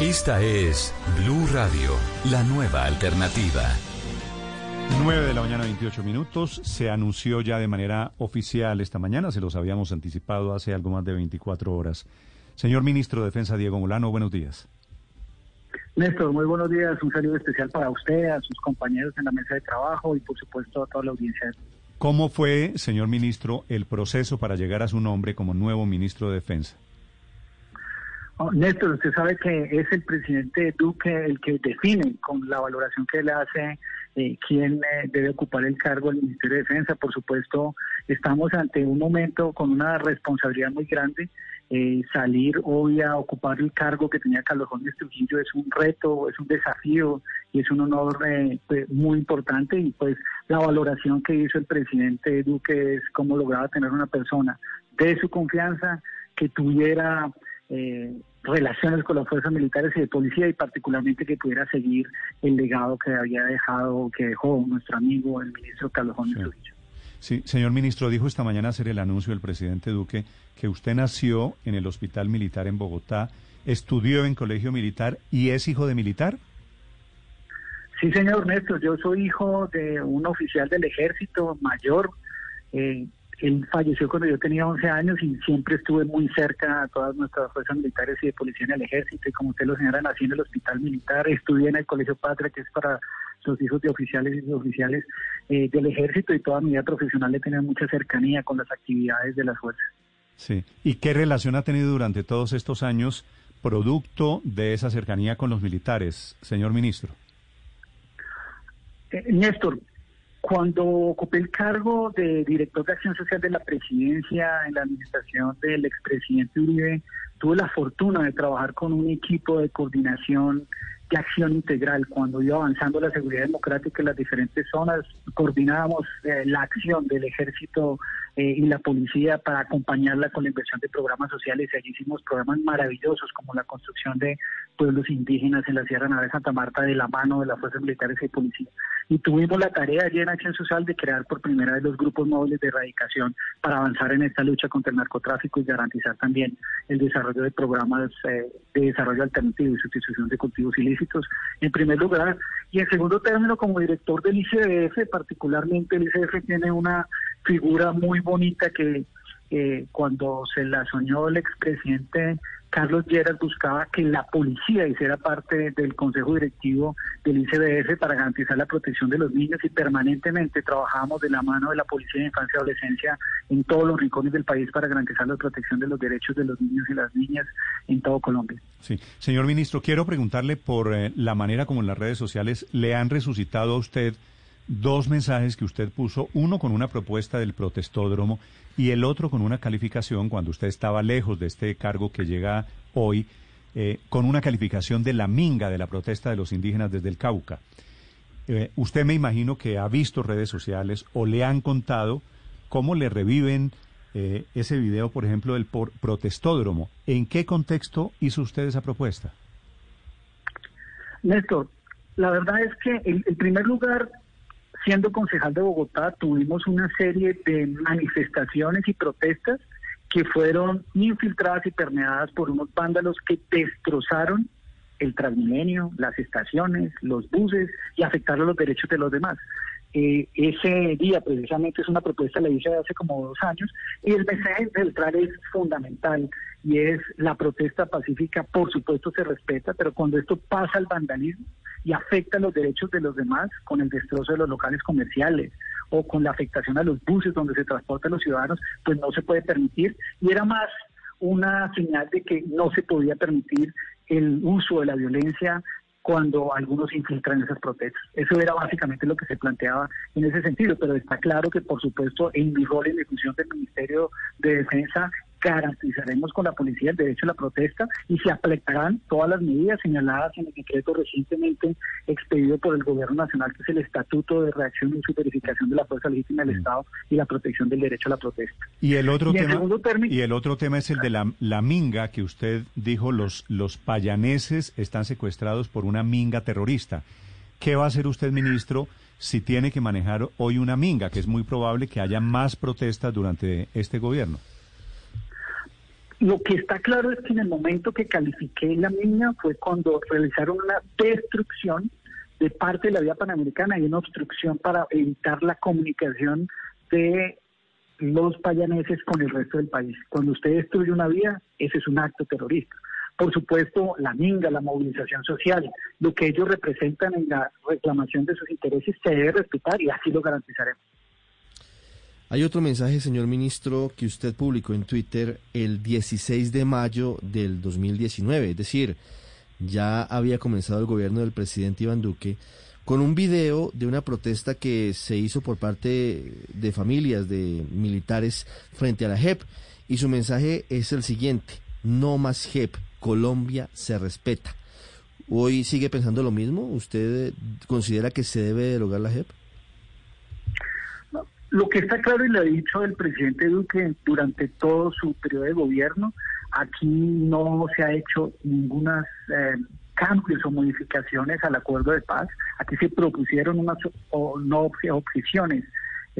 Esta es Blue Radio, la nueva alternativa. 9 de la mañana, 28 minutos. Se anunció ya de manera oficial esta mañana, se los habíamos anticipado hace algo más de 24 horas. Señor Ministro de Defensa Diego Molano, buenos días. Néstor, muy buenos días. Un saludo especial para usted, a sus compañeros en la mesa de trabajo y, por supuesto, a toda la audiencia. ¿Cómo fue, señor ministro, el proceso para llegar a su nombre como nuevo ministro de Defensa? Oh, Néstor, usted sabe que es el presidente Duque el que define con la valoración que le hace eh, quién eh, debe ocupar el cargo del Ministerio de Defensa. Por supuesto, estamos ante un momento con una responsabilidad muy grande. Eh, salir hoy a ocupar el cargo que tenía Carlos Gómez Trujillo es un reto, es un desafío y es un honor pues, muy importante. Y pues la valoración que hizo el presidente Duque es cómo lograba tener una persona de su confianza que tuviera eh, relaciones con las fuerzas militares y de policía y particularmente que pudiera seguir el legado que había dejado, que dejó nuestro amigo el ministro Carlos Gómez Trujillo. Sí, señor ministro, dijo esta mañana hacer el anuncio del presidente Duque que usted nació en el Hospital Militar en Bogotá, estudió en colegio militar y es hijo de militar. Sí, señor Néstor, yo soy hijo de un oficial del ejército mayor. Eh, él falleció cuando yo tenía 11 años y siempre estuve muy cerca a todas nuestras fuerzas militares y de policía en el ejército. Y como usted lo señala, nací en el hospital militar, estudié en el Colegio Patria, que es para los hijos de oficiales y oficiales eh, del ejército y toda mi vida profesional he tenido mucha cercanía con las actividades de las fuerzas. Sí. ¿Y qué relación ha tenido durante todos estos años producto de esa cercanía con los militares, señor ministro? Eh, Néstor, cuando ocupé el cargo de director de acción social de la presidencia en la administración del expresidente Uribe, tuve la fortuna de trabajar con un equipo de coordinación de acción integral. Cuando iba avanzando la seguridad democrática en las diferentes zonas, coordinábamos eh, la acción del ejército eh, y la policía para acompañarla con la inversión de programas sociales. Y allí hicimos programas maravillosos como la construcción de pueblos indígenas en la Sierra Nevada de Santa Marta de la mano de las fuerzas militares y policía. Y tuvimos la tarea allí en Acción Social de crear por primera vez los grupos móviles de erradicación para avanzar en esta lucha contra el narcotráfico y garantizar también el desarrollo de programas eh, de desarrollo alternativo y sustitución de cultivos ilícitos, en primer lugar. Y en segundo término, como director del ICDF, particularmente el ICDF tiene una figura muy bonita que eh, cuando se la soñó el expresidente Carlos Lleras buscaba que la policía hiciera parte del consejo directivo del ICBF para garantizar la protección de los niños y permanentemente trabajábamos de la mano de la policía de infancia y adolescencia en todos los rincones del país para garantizar la protección de los derechos de los niños y las niñas en todo Colombia. Sí, señor ministro, quiero preguntarle por eh, la manera como las redes sociales le han resucitado a usted dos mensajes que usted puso, uno con una propuesta del protestódromo y el otro con una calificación cuando usted estaba lejos de este cargo que llega hoy, eh, con una calificación de la minga de la protesta de los indígenas desde el Cauca. Eh, usted me imagino que ha visto redes sociales o le han contado cómo le reviven eh, ese video, por ejemplo, del protestódromo. ¿En qué contexto hizo usted esa propuesta? Néstor, la verdad es que en primer lugar siendo concejal de Bogotá, tuvimos una serie de manifestaciones y protestas que fueron infiltradas y permeadas por unos vándalos que destrozaron el Transmilenio, las estaciones, los buses y afectaron los derechos de los demás. Eh, ese día precisamente es una propuesta, la hice hace como dos años, y el mensaje central es fundamental y es la protesta pacífica, por supuesto se respeta, pero cuando esto pasa al vandalismo y afecta los derechos de los demás con el destrozo de los locales comerciales o con la afectación a los buses donde se transportan los ciudadanos, pues no se puede permitir. Y era más una señal de que no se podía permitir el uso de la violencia cuando algunos infiltran esas protestas. Eso era básicamente lo que se planteaba en ese sentido, pero está claro que por supuesto en mi rol en mi función del Ministerio de Defensa garantizaremos con la policía el derecho a la protesta y se aplicarán todas las medidas señaladas en el decreto recientemente expedido por el Gobierno Nacional, que es el Estatuto de Reacción y Verificación de la Fuerza Legítima del mm. Estado y la protección del derecho a la protesta. Y el otro, tema, y el otro tema es el de la, la minga, que usted dijo, los, los payaneses están secuestrados por una minga terrorista. ¿Qué va a hacer usted, ministro, si tiene que manejar hoy una minga, que es muy probable que haya más protestas durante este gobierno? Lo que está claro es que en el momento que califiqué la minga fue cuando realizaron una destrucción de parte de la vía panamericana y una obstrucción para evitar la comunicación de los payaneses con el resto del país. Cuando usted destruye una vía, ese es un acto terrorista. Por supuesto, la minga, la movilización social, lo que ellos representan en la reclamación de sus intereses se debe respetar y así lo garantizaremos. Hay otro mensaje, señor ministro, que usted publicó en Twitter el 16 de mayo del 2019, es decir, ya había comenzado el gobierno del presidente Iván Duque con un video de una protesta que se hizo por parte de familias de militares frente a la JEP y su mensaje es el siguiente, no más JEP, Colombia se respeta. ¿Hoy sigue pensando lo mismo? ¿Usted considera que se debe derogar la JEP? Lo que está claro y lo ha dicho el presidente Duque durante todo su periodo de gobierno, aquí no se ha hecho ninguna eh, cambios o modificaciones al acuerdo de paz. Aquí se propusieron unas o, no objeciones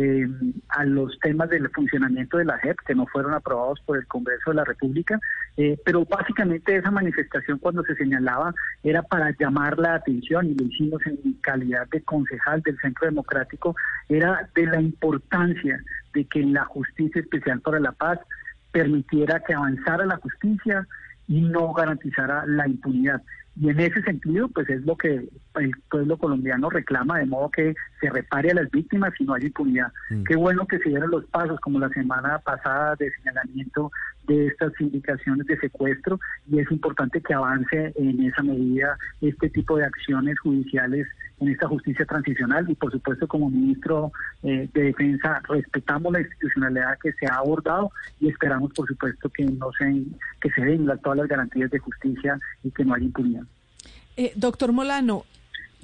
eh, a los temas del funcionamiento de la JEP que no fueron aprobados por el Congreso de la República, eh, pero básicamente esa manifestación cuando se señalaba era para llamar la atención y lo hicimos en calidad de concejal del Centro Democrático, era de la importancia de que la Justicia Especial para la Paz permitiera que avanzara la justicia y no garantizara la impunidad. Y en ese sentido, pues es lo que el pueblo colombiano reclama, de modo que se repare a las víctimas y no haya impunidad. Mm. Qué bueno que se dieron los pasos, como la semana pasada, de señalamiento de estas indicaciones de secuestro, y es importante que avance en esa medida este tipo de acciones judiciales en esta justicia transicional. Y por supuesto, como ministro eh, de Defensa, respetamos la institucionalidad que se ha abordado y esperamos, por supuesto, que no se, que se den todas las garantías de justicia y que no haya impunidad. Eh, doctor Molano,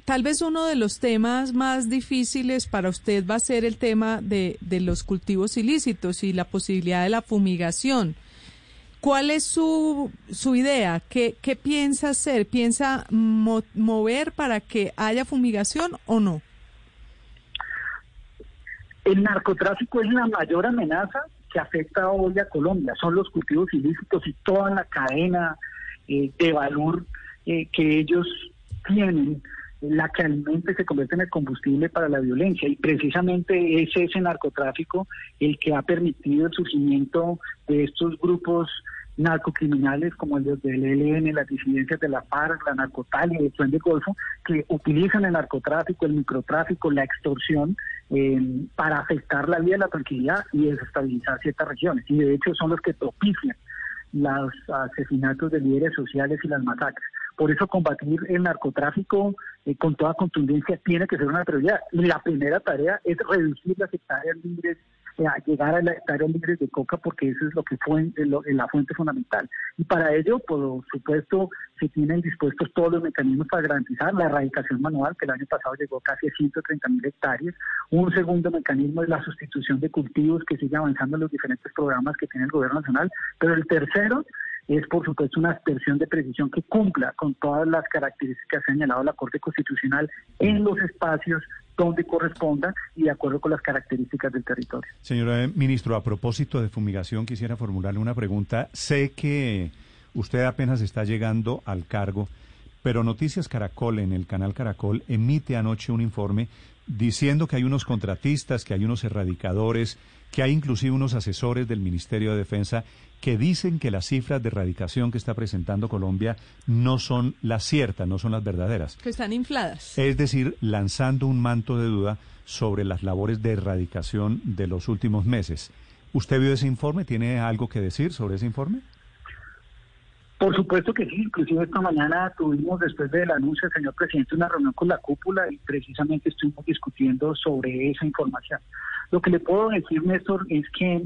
tal vez uno de los temas más difíciles para usted va a ser el tema de, los cultivos ilícitos y la posibilidad de la fumigación. ¿Cuál es su, su idea? ¿Qué, ¿Qué piensa hacer? ¿Piensa mover para que haya fumigación o no? El narcotráfico es la mayor amenaza que afecta hoy a Colombia. Son los cultivos ilícitos y toda la cadena eh, de valor eh, que ellos tienen, la que alimenta se convierte en el combustible para la violencia. Y precisamente es ese narcotráfico el que ha permitido el surgimiento de estos grupos narcocriminales como el del ELN, las disidencias de la FARC, la narcotalia, el Plan de Golfo, que utilizan el narcotráfico, el microtráfico, la extorsión eh, para afectar la vida, la tranquilidad y desestabilizar ciertas regiones. Y de hecho son los que propician los asesinatos de líderes sociales y las masacres. Por eso combatir el narcotráfico eh, con toda contundencia tiene que ser una prioridad. Y la primera tarea es reducir las hectáreas libres, eh, llegar a las hectáreas libres de coca, porque eso es lo que fue la fuente fundamental. Y para ello, por supuesto, se tienen dispuestos todos los mecanismos para garantizar la erradicación manual, que el año pasado llegó casi a 130 mil hectáreas. Un segundo mecanismo es la sustitución de cultivos, que sigue avanzando en los diferentes programas que tiene el gobierno nacional. Pero el tercero es por supuesto una aspersión de precisión que cumpla con todas las características que ha señalado la Corte Constitucional en los espacios donde corresponda y de acuerdo con las características del territorio. Señora ministro, a propósito de fumigación, quisiera formularle una pregunta. Sé que usted apenas está llegando al cargo, pero Noticias Caracol en el canal Caracol emite anoche un informe diciendo que hay unos contratistas, que hay unos erradicadores, que hay inclusive unos asesores del Ministerio de Defensa que dicen que las cifras de erradicación que está presentando Colombia no son las ciertas, no son las verdaderas. Que están infladas. Es decir, lanzando un manto de duda sobre las labores de erradicación de los últimos meses. ¿Usted vio ese informe? ¿Tiene algo que decir sobre ese informe? Por supuesto que sí, inclusive esta mañana tuvimos después del anuncio del señor presidente una reunión con la cúpula y precisamente estuvimos discutiendo sobre esa información. Lo que le puedo decir, Néstor, es que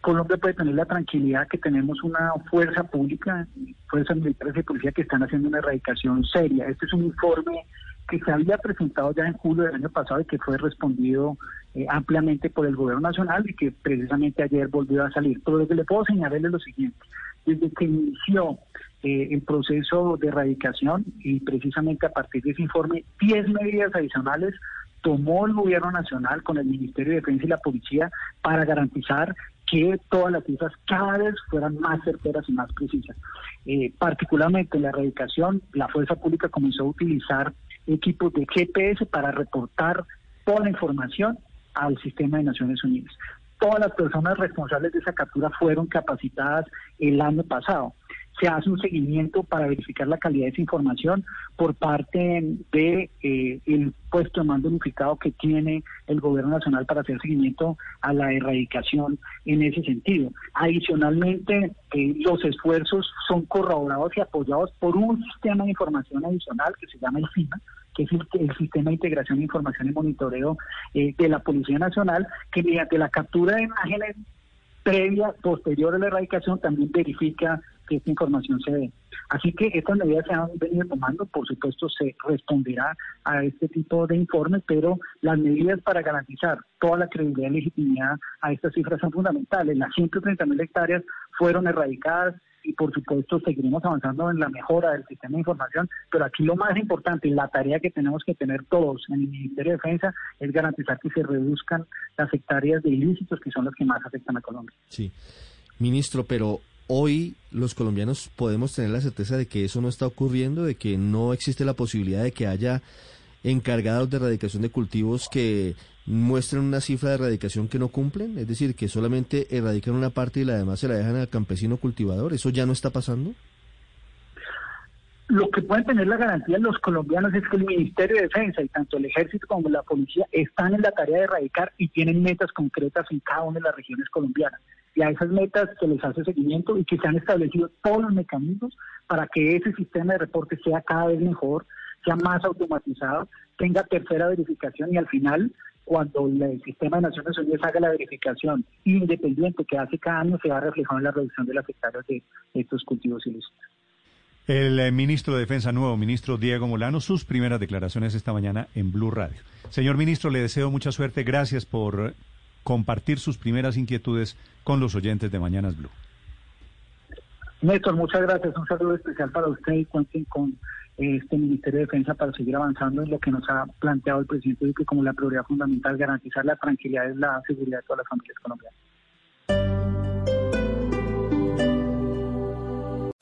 Colombia puede tener la tranquilidad que tenemos una fuerza pública, fuerzas militares y policía que están haciendo una erradicación seria. Este es un informe que se había presentado ya en julio del año pasado y que fue respondido eh, ampliamente por el gobierno nacional y que precisamente ayer volvió a salir. Pero lo que le puedo señalar es lo siguiente. Desde que inició eh, el proceso de erradicación y precisamente a partir de ese informe, 10 medidas adicionales tomó el gobierno nacional con el Ministerio de Defensa y la Policía para garantizar que todas las cifras cada vez fueran más certeras y más precisas. Eh, particularmente en la erradicación, la fuerza pública comenzó a utilizar equipos de GPS para reportar toda la información al sistema de Naciones Unidas. Todas las personas responsables de esa captura fueron capacitadas el año pasado se hace un seguimiento para verificar la calidad de esa información por parte de eh, el puesto de mando unificado que tiene el gobierno nacional para hacer seguimiento a la erradicación en ese sentido. Adicionalmente, eh, los esfuerzos son corroborados y apoyados por un sistema de información adicional que se llama el FIMA, que es el, Sistema de Integración de Información y Monitoreo eh, de la Policía Nacional, que mediante la captura de imágenes previa, posterior a la erradicación, también verifica que esta información se dé. Así que estas medidas se han venido tomando, por supuesto se responderá a este tipo de informes, pero las medidas para garantizar toda la credibilidad y legitimidad a estas cifras son fundamentales. Las 130 mil hectáreas fueron erradicadas y por supuesto seguiremos avanzando en la mejora del sistema de información, pero aquí lo más importante, la tarea que tenemos que tener todos en el Ministerio de Defensa es garantizar que se reduzcan las hectáreas de ilícitos que son las que más afectan a Colombia. Sí, ministro, pero hoy los colombianos podemos tener la certeza de que eso no está ocurriendo, de que no existe la posibilidad de que haya encargados de erradicación de cultivos que muestren una cifra de erradicación que no cumplen, es decir, que solamente erradican una parte y la demás se la dejan al campesino cultivador. ¿Eso ya no está pasando? Lo que pueden tener la garantía los colombianos es que el Ministerio de Defensa y tanto el Ejército como la Policía están en la tarea de erradicar y tienen metas concretas en cada una de las regiones colombianas y a esas metas se les hace seguimiento y que se han establecido todos los mecanismos para que ese sistema de reporte sea cada vez mejor, sea más automatizado, tenga tercera verificación y al final, cuando el sistema de Naciones Unidas haga la verificación independiente que hace cada año, se va a reflejar en la reducción de las hectáreas de estos cultivos ilícitos. El eh, ministro de Defensa nuevo, ministro Diego Molano, sus primeras declaraciones esta mañana en Blue Radio. Señor ministro, le deseo mucha suerte. Gracias por compartir sus primeras inquietudes con los oyentes de Mañanas Blue. Néstor, muchas gracias. Un saludo especial para usted y cuenten con eh, este Ministerio de Defensa para seguir avanzando en lo que nos ha planteado el presidente Duque como la prioridad fundamental, garantizar la tranquilidad y la seguridad de todas las familias colombianas.